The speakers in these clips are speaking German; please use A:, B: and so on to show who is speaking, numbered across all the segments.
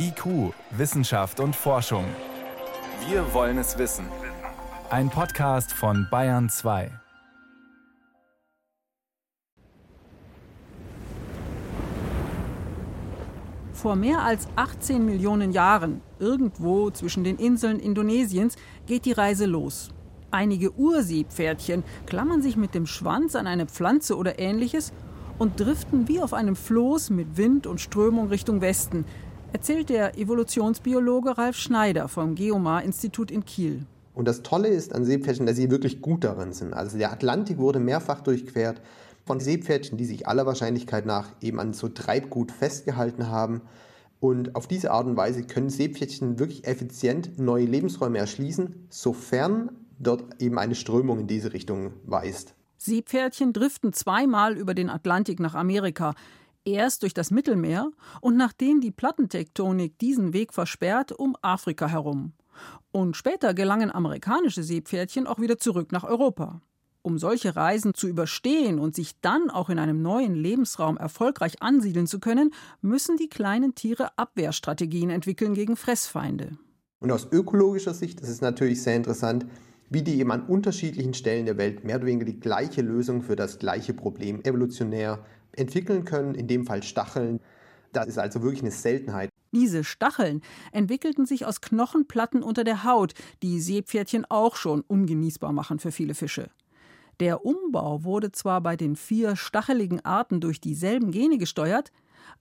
A: IQ, Wissenschaft und Forschung. Wir wollen es wissen. Ein Podcast von Bayern 2.
B: Vor mehr als 18 Millionen Jahren, irgendwo zwischen den Inseln Indonesiens, geht die Reise los. Einige Urseepferdchen klammern sich mit dem Schwanz an eine Pflanze oder ähnliches und driften wie auf einem Floß mit Wind und Strömung Richtung Westen, erzählt der Evolutionsbiologe Ralf Schneider vom Geomar-Institut in Kiel.
C: Und das Tolle ist an Seepferdchen, dass sie wirklich gut darin sind. Also der Atlantik wurde mehrfach durchquert von Seepferdchen, die sich aller Wahrscheinlichkeit nach eben an so Treibgut festgehalten haben. Und auf diese Art und Weise können Seepferdchen wirklich effizient neue Lebensräume erschließen, sofern dort eben eine Strömung in diese Richtung weist.
B: Seepferdchen driften zweimal über den Atlantik nach Amerika. Erst durch das Mittelmeer und nachdem die Plattentektonik diesen Weg versperrt, um Afrika herum. Und später gelangen amerikanische Seepferdchen auch wieder zurück nach Europa. Um solche Reisen zu überstehen und sich dann auch in einem neuen Lebensraum erfolgreich ansiedeln zu können, müssen die kleinen Tiere Abwehrstrategien entwickeln gegen Fressfeinde.
C: Und aus ökologischer Sicht ist es natürlich sehr interessant, wie die eben an unterschiedlichen Stellen der Welt mehr oder weniger die gleiche Lösung für das gleiche Problem evolutionär entwickeln können, in dem Fall Stacheln. Das ist also wirklich eine Seltenheit.
B: Diese Stacheln entwickelten sich aus Knochenplatten unter der Haut, die Seepferdchen auch schon ungenießbar machen für viele Fische. Der Umbau wurde zwar bei den vier stacheligen Arten durch dieselben Gene gesteuert,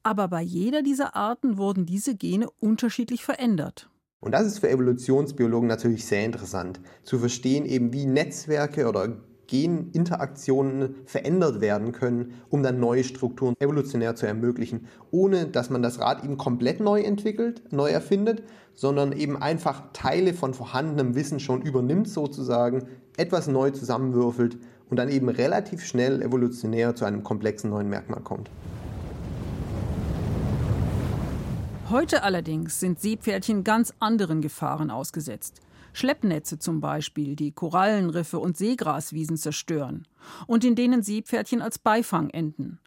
B: aber bei jeder dieser Arten wurden diese Gene unterschiedlich verändert.
C: Und das ist für Evolutionsbiologen natürlich sehr interessant, zu verstehen eben, wie Netzwerke oder Geninteraktionen verändert werden können, um dann neue Strukturen evolutionär zu ermöglichen, ohne dass man das Rad eben komplett neu entwickelt, neu erfindet, sondern eben einfach Teile von vorhandenem Wissen schon übernimmt sozusagen, etwas neu zusammenwürfelt und dann eben relativ schnell evolutionär zu einem komplexen neuen Merkmal kommt.
B: Heute allerdings sind Seepferdchen ganz anderen Gefahren ausgesetzt. Schleppnetze zum Beispiel, die Korallenriffe und Seegraswiesen zerstören und in denen Seepferdchen als Beifang enden.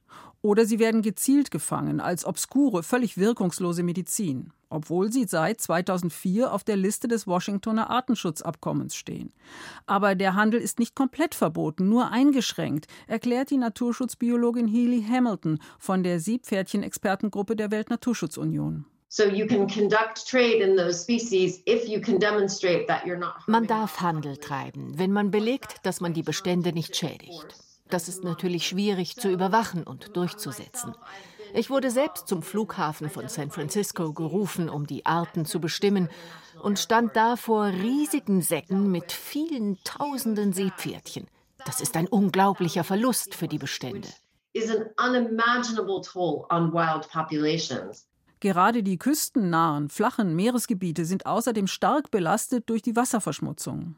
B: Oder sie werden gezielt gefangen als obskure, völlig wirkungslose Medizin, obwohl sie seit 2004 auf der Liste des Washingtoner Artenschutzabkommens stehen. Aber der Handel ist nicht komplett verboten, nur eingeschränkt, erklärt die Naturschutzbiologin Healy Hamilton von der Seepferdchen-Expertengruppe der Weltnaturschutzunion.
D: Man darf Handel treiben, wenn man belegt, dass man die Bestände nicht schädigt. Das ist natürlich schwierig zu überwachen und durchzusetzen. Ich wurde selbst zum Flughafen von San Francisco gerufen, um die Arten zu bestimmen, und stand da vor riesigen Säcken mit vielen tausenden Seepferdchen. Das ist ein unglaublicher Verlust für die Bestände. Is an unimaginable toll on wild
B: populations. Gerade die küstennahen, flachen Meeresgebiete sind außerdem stark belastet durch die Wasserverschmutzung.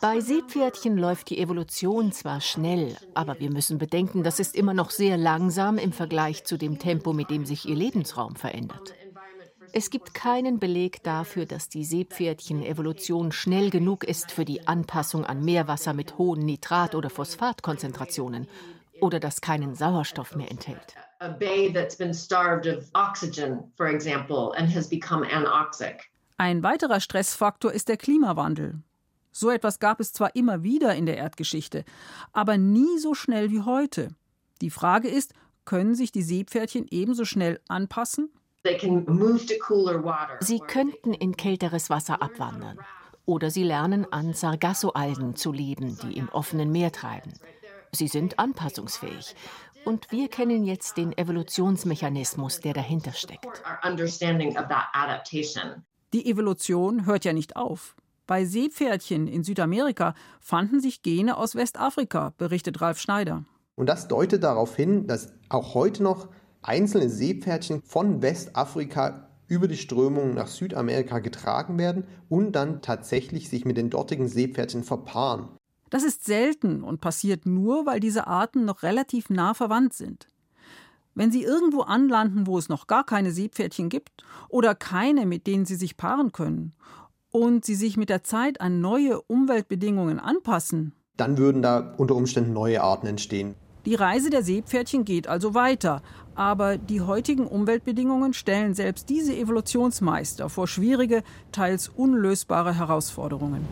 D: Bei Seepferdchen läuft die Evolution zwar schnell, aber wir müssen bedenken, das ist immer noch sehr langsam im Vergleich zu dem Tempo, mit dem sich ihr Lebensraum verändert. Es gibt keinen Beleg dafür, dass die Seepferdchen-Evolution schnell genug ist für die Anpassung an Meerwasser mit hohen Nitrat- oder Phosphatkonzentrationen oder das keinen Sauerstoff mehr enthält.
B: Ein weiterer Stressfaktor ist der Klimawandel. So etwas gab es zwar immer wieder in der Erdgeschichte, aber nie so schnell wie heute. Die Frage ist, können sich die Seepferdchen ebenso schnell anpassen?
D: Sie könnten in kälteres Wasser abwandern. Oder sie lernen an Sargassoalgen zu leben, die im offenen Meer treiben. Sie sind anpassungsfähig. Und wir kennen jetzt den Evolutionsmechanismus, der dahinter steckt.
B: Die Evolution hört ja nicht auf. Bei Seepferdchen in Südamerika fanden sich Gene aus Westafrika, berichtet Ralf Schneider.
C: Und das deutet darauf hin, dass auch heute noch einzelne Seepferdchen von Westafrika über die Strömung nach Südamerika getragen werden und dann tatsächlich sich mit den dortigen Seepferdchen verpaaren.
B: Das ist selten und passiert nur, weil diese Arten noch relativ nah verwandt sind. Wenn sie irgendwo anlanden, wo es noch gar keine Seepferdchen gibt oder keine, mit denen sie sich paaren können, und sie sich mit der Zeit an neue Umweltbedingungen anpassen,
C: dann würden da unter Umständen neue Arten entstehen.
B: Die Reise der Seepferdchen geht also weiter, aber die heutigen Umweltbedingungen stellen selbst diese Evolutionsmeister vor schwierige, teils unlösbare Herausforderungen.